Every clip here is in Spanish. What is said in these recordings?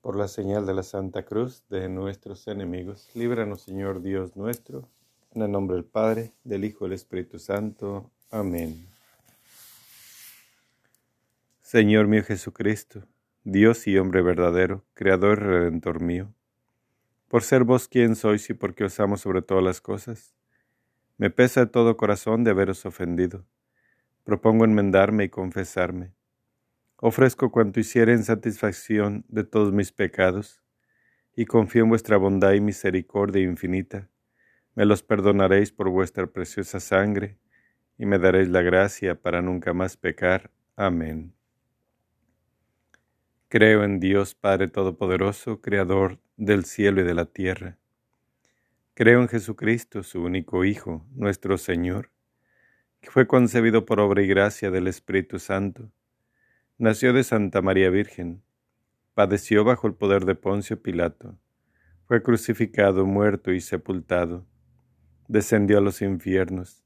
Por la señal de la Santa Cruz de nuestros enemigos, líbranos Señor Dios nuestro, en el nombre del Padre, del Hijo y del Espíritu Santo. Amén. Señor mío Jesucristo, Dios y hombre verdadero, Creador y Redentor mío, por ser vos quien sois y porque os amo sobre todas las cosas, me pesa de todo corazón de haberos ofendido. Propongo enmendarme y confesarme Ofrezco cuanto hiciera en satisfacción de todos mis pecados, y confío en vuestra bondad y misericordia infinita. Me los perdonaréis por vuestra preciosa sangre, y me daréis la gracia para nunca más pecar. Amén. Creo en Dios Padre Todopoderoso, Creador del cielo y de la tierra. Creo en Jesucristo, su único Hijo, nuestro Señor, que fue concebido por obra y gracia del Espíritu Santo Nació de Santa María Virgen, padeció bajo el poder de Poncio Pilato, fue crucificado, muerto y sepultado, descendió a los infiernos,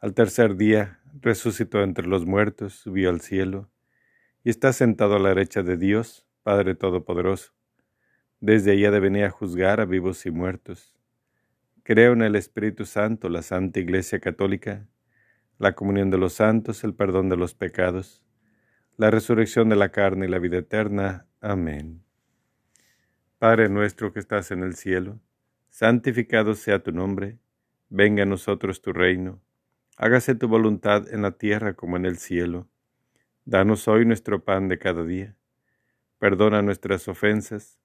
al tercer día resucitó entre los muertos, subió al cielo, y está sentado a la derecha de Dios, Padre Todopoderoso. Desde allá de a juzgar a vivos y muertos. Creo en el Espíritu Santo, la Santa Iglesia Católica, la comunión de los santos, el perdón de los pecados, la resurrección de la carne y la vida eterna. Amén. Padre nuestro que estás en el cielo, santificado sea tu nombre, venga a nosotros tu reino, hágase tu voluntad en la tierra como en el cielo. Danos hoy nuestro pan de cada día. Perdona nuestras ofensas,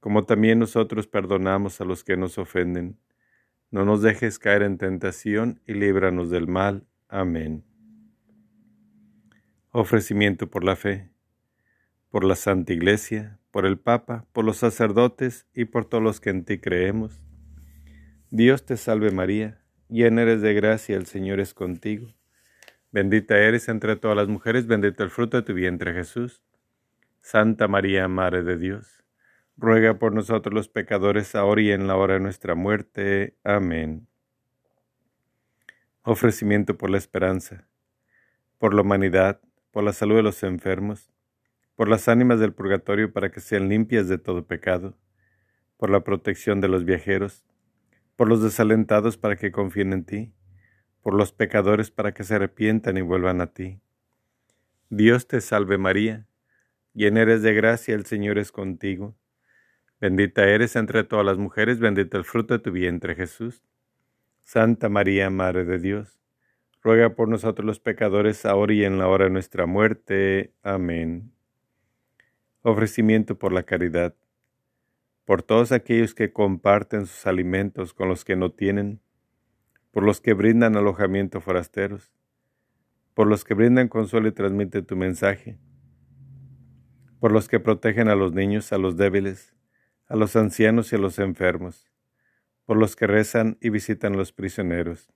como también nosotros perdonamos a los que nos ofenden. No nos dejes caer en tentación y líbranos del mal. Amén. Ofrecimiento por la fe, por la Santa Iglesia, por el Papa, por los sacerdotes y por todos los que en ti creemos. Dios te salve María, llena eres de gracia, el Señor es contigo. Bendita eres entre todas las mujeres, bendito el fruto de tu vientre Jesús. Santa María, Madre de Dios, ruega por nosotros los pecadores, ahora y en la hora de nuestra muerte. Amén. Ofrecimiento por la esperanza, por la humanidad, por la salud de los enfermos, por las ánimas del purgatorio para que sean limpias de todo pecado, por la protección de los viajeros, por los desalentados para que confíen en ti, por los pecadores para que se arrepientan y vuelvan a ti. Dios te salve María, llena eres de gracia, el Señor es contigo. Bendita eres entre todas las mujeres, bendito el fruto de tu vientre Jesús. Santa María, Madre de Dios ruega por nosotros los pecadores, ahora y en la hora de nuestra muerte. Amén. Ofrecimiento por la caridad. Por todos aquellos que comparten sus alimentos con los que no tienen, por los que brindan alojamiento a forasteros, por los que brindan consuelo y transmiten tu mensaje, por los que protegen a los niños, a los débiles, a los ancianos y a los enfermos, por los que rezan y visitan a los prisioneros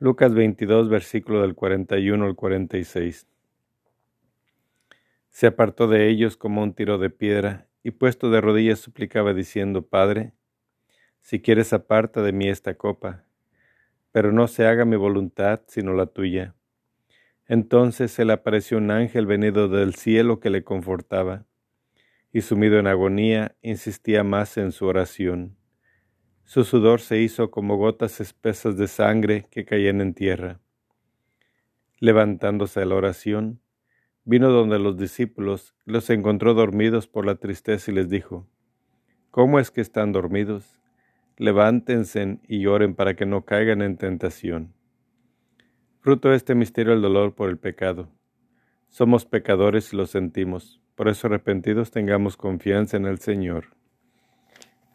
Lucas 22, versículo del 41 al 46. Se apartó de ellos como un tiro de piedra y puesto de rodillas suplicaba diciendo, Padre, si quieres aparta de mí esta copa, pero no se haga mi voluntad sino la tuya. Entonces se le apareció un ángel venido del cielo que le confortaba, y sumido en agonía insistía más en su oración. Su sudor se hizo como gotas espesas de sangre que caían en tierra. Levantándose a la oración, vino donde los discípulos, los encontró dormidos por la tristeza y les dijo, ¿Cómo es que están dormidos? Levántense y lloren para que no caigan en tentación. Fruto de este misterio el dolor por el pecado. Somos pecadores y lo sentimos, por eso arrepentidos tengamos confianza en el Señor.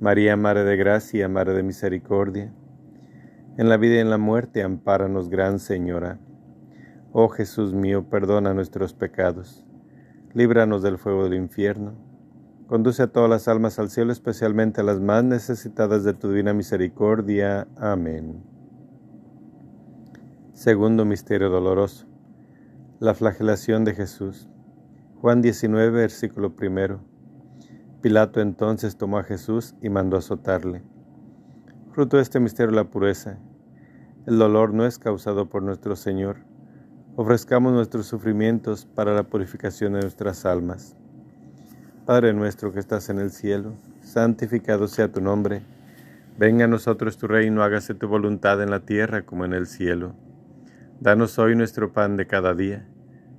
María, Madre de Gracia, Madre de Misericordia, en la vida y en la muerte, ampáranos, Gran Señora. Oh Jesús mío, perdona nuestros pecados, líbranos del fuego del infierno, conduce a todas las almas al cielo, especialmente a las más necesitadas de tu divina misericordia. Amén. Segundo Misterio Doloroso. La flagelación de Jesús. Juan 19, versículo primero. Pilato entonces tomó a Jesús y mandó azotarle. Fruto de este misterio la pureza. El dolor no es causado por nuestro Señor, ofrezcamos nuestros sufrimientos para la purificación de nuestras almas. Padre nuestro que estás en el cielo, santificado sea tu nombre. Venga a nosotros tu reino, hágase tu voluntad en la tierra como en el cielo. Danos hoy nuestro pan de cada día.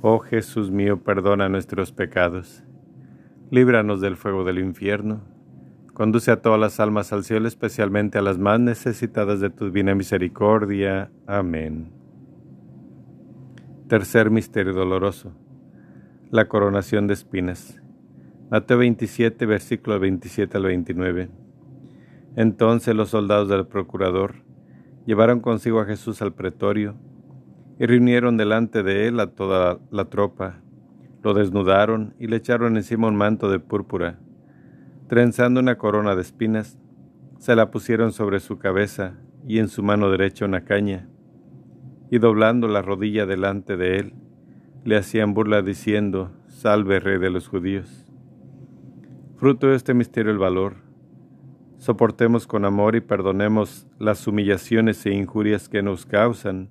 Oh Jesús mío, perdona nuestros pecados, líbranos del fuego del infierno, conduce a todas las almas al cielo, especialmente a las más necesitadas de tu divina misericordia. Amén. Tercer misterio doloroso, la coronación de espinas. Mateo 27, versículo 27 al 29. Entonces los soldados del procurador llevaron consigo a Jesús al pretorio y reunieron delante de él a toda la tropa. Lo desnudaron y le echaron encima un manto de púrpura. Trenzando una corona de espinas, se la pusieron sobre su cabeza y en su mano derecha una caña. Y doblando la rodilla delante de él, le hacían burla diciendo, Salve Rey de los judíos. Fruto de este misterio el valor. Soportemos con amor y perdonemos las humillaciones e injurias que nos causan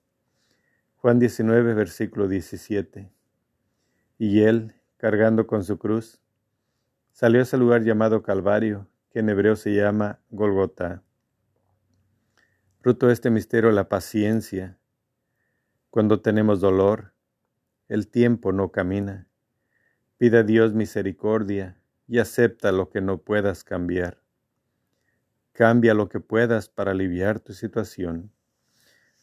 Juan 19, versículo 17. Y él, cargando con su cruz, salió a ese lugar llamado Calvario, que en hebreo se llama Golgota. Fruto de este misterio la paciencia. Cuando tenemos dolor, el tiempo no camina. Pide a Dios misericordia y acepta lo que no puedas cambiar. Cambia lo que puedas para aliviar tu situación.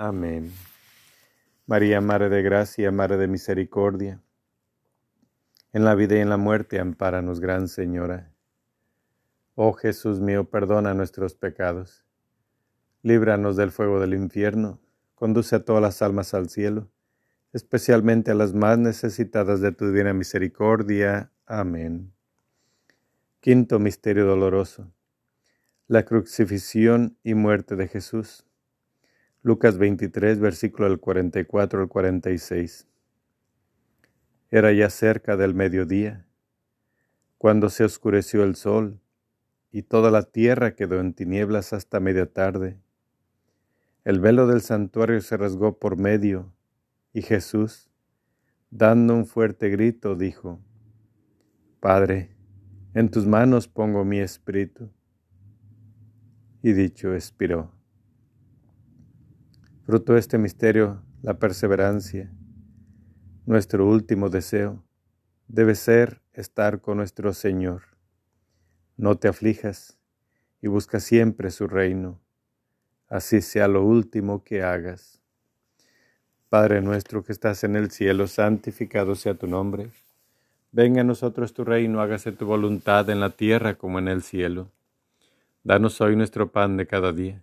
Amén. María, Madre de Gracia, Madre de Misericordia, en la vida y en la muerte, ampáranos, Gran Señora. Oh Jesús mío, perdona nuestros pecados, líbranos del fuego del infierno, conduce a todas las almas al cielo, especialmente a las más necesitadas de tu divina misericordia. Amén. Quinto Misterio Doloroso. La crucifixión y muerte de Jesús. Lucas 23, versículo del 44 al 46. Era ya cerca del mediodía, cuando se oscureció el sol y toda la tierra quedó en tinieblas hasta media tarde. El velo del santuario se rasgó por medio y Jesús, dando un fuerte grito, dijo, Padre, en tus manos pongo mi espíritu. Y dicho, expiró. Fruto de este misterio, la perseverancia. Nuestro último deseo debe ser estar con nuestro Señor. No te aflijas y busca siempre su reino, así sea lo último que hagas. Padre nuestro que estás en el cielo, santificado sea tu nombre. Venga a nosotros tu reino, hágase tu voluntad en la tierra como en el cielo. Danos hoy nuestro pan de cada día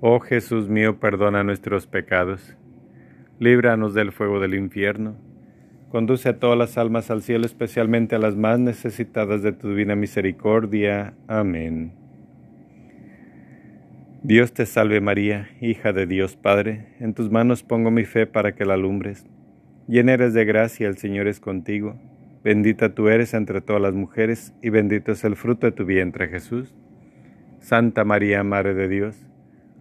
Oh Jesús mío, perdona nuestros pecados, líbranos del fuego del infierno, conduce a todas las almas al cielo, especialmente a las más necesitadas de tu divina misericordia. Amén. Dios te salve María, hija de Dios Padre, en tus manos pongo mi fe para que la alumbres. Llena eres de gracia, el Señor es contigo. Bendita tú eres entre todas las mujeres, y bendito es el fruto de tu vientre Jesús. Santa María, Madre de Dios,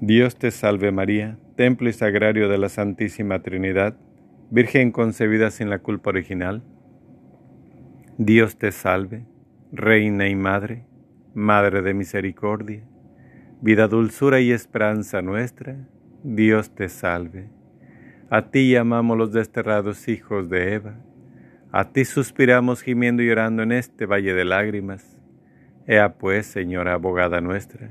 Dios te salve María, templo y sagrario de la Santísima Trinidad, Virgen concebida sin la culpa original. Dios te salve, Reina y Madre Madre de misericordia, vida, dulzura y esperanza nuestra, Dios te salve. A ti llamamos los desterrados hijos de Eva, a ti suspiramos gimiendo y llorando en este valle de lágrimas. Ea pues, Señora abogada nuestra,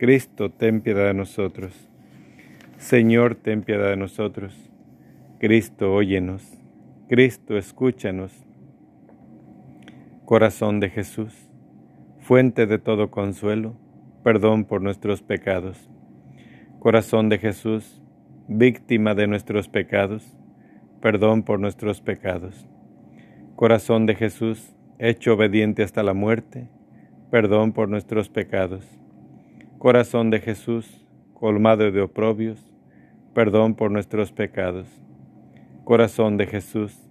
Cristo, ten piedad de nosotros. Señor, ten piedad de nosotros. Cristo, óyenos. Cristo, escúchanos. Corazón de Jesús fuente de todo consuelo, perdón por nuestros pecados. Corazón de Jesús, víctima de nuestros pecados, perdón por nuestros pecados. Corazón de Jesús, hecho obediente hasta la muerte, perdón por nuestros pecados. Corazón de Jesús, colmado de oprobios, perdón por nuestros pecados. Corazón de Jesús,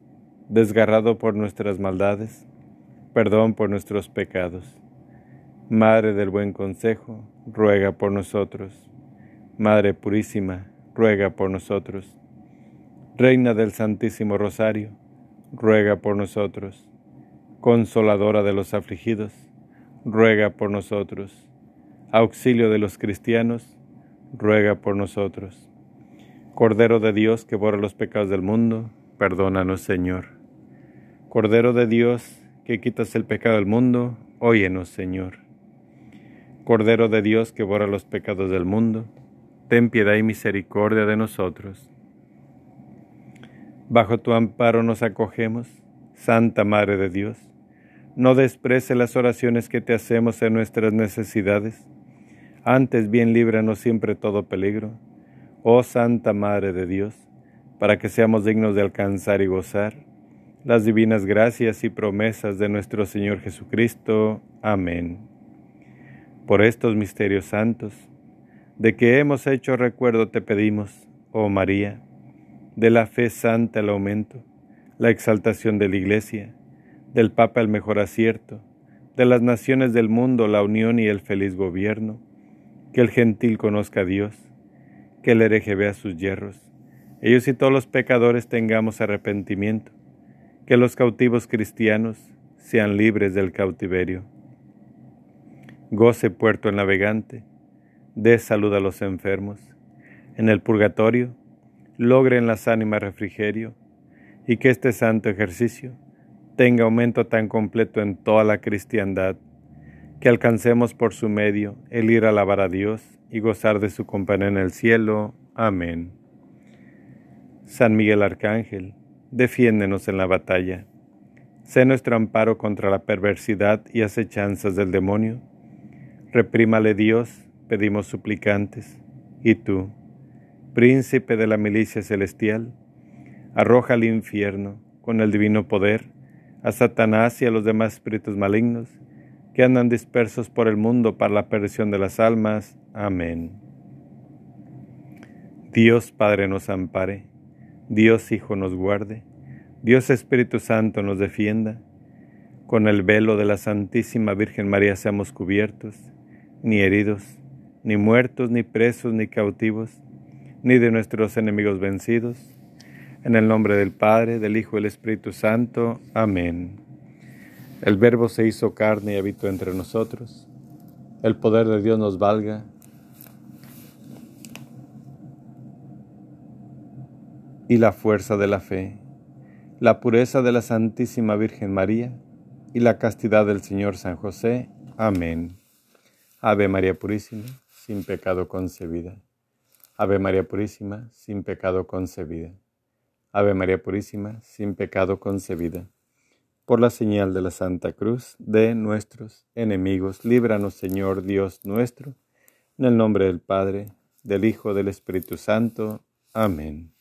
desgarrado por nuestras maldades, perdón por nuestros pecados. Madre del Buen Consejo, ruega por nosotros. Madre Purísima, ruega por nosotros. Reina del Santísimo Rosario, ruega por nosotros. Consoladora de los afligidos, ruega por nosotros. Auxilio de los cristianos, ruega por nosotros. Cordero de Dios que borra los pecados del mundo, perdónanos Señor. Cordero de Dios que quitas el pecado del mundo, óyenos Señor. Cordero de Dios que borra los pecados del mundo, ten piedad y misericordia de nosotros. Bajo tu amparo nos acogemos, Santa Madre de Dios. No desprece las oraciones que te hacemos en nuestras necesidades, antes bien líbranos siempre todo peligro. Oh Santa Madre de Dios, para que seamos dignos de alcanzar y gozar las divinas gracias y promesas de nuestro Señor Jesucristo. Amén por estos misterios santos, de que hemos hecho recuerdo te pedimos, oh María, de la fe santa el aumento, la exaltación de la Iglesia, del Papa el mejor acierto, de las naciones del mundo la unión y el feliz gobierno, que el gentil conozca a Dios, que el hereje vea sus hierros, ellos y todos los pecadores tengamos arrepentimiento, que los cautivos cristianos sean libres del cautiverio. Goce puerto el navegante, dé salud a los enfermos, en el purgatorio logren las ánimas refrigerio, y que este santo ejercicio tenga aumento tan completo en toda la cristiandad, que alcancemos por su medio el ir a alabar a Dios y gozar de su compañía en el cielo. Amén. San Miguel Arcángel, defiéndenos en la batalla. Sé nuestro amparo contra la perversidad y acechanzas del demonio. Reprímale Dios, pedimos suplicantes. Y tú, príncipe de la milicia celestial, arroja al infierno con el divino poder a Satanás y a los demás espíritus malignos que andan dispersos por el mundo para la perdición de las almas. Amén. Dios Padre nos ampare Dios Hijo nos guarde, Dios Espíritu Santo nos defienda, con el velo de la Santísima Virgen María seamos cubiertos, ni heridos, ni muertos, ni presos, ni cautivos, ni de nuestros enemigos vencidos. En el nombre del Padre, del Hijo y del Espíritu Santo. Amén. El Verbo se hizo carne y habitó entre nosotros. El poder de Dios nos valga y la fuerza de la fe, la pureza de la Santísima Virgen María y la castidad del Señor San José. Amén. Ave María Purísima, sin pecado concebida. Ave María Purísima, sin pecado concebida. Ave María Purísima, sin pecado concebida. Por la señal de la Santa Cruz de nuestros enemigos, líbranos Señor Dios nuestro, en el nombre del Padre, del Hijo, del Espíritu Santo. Amén.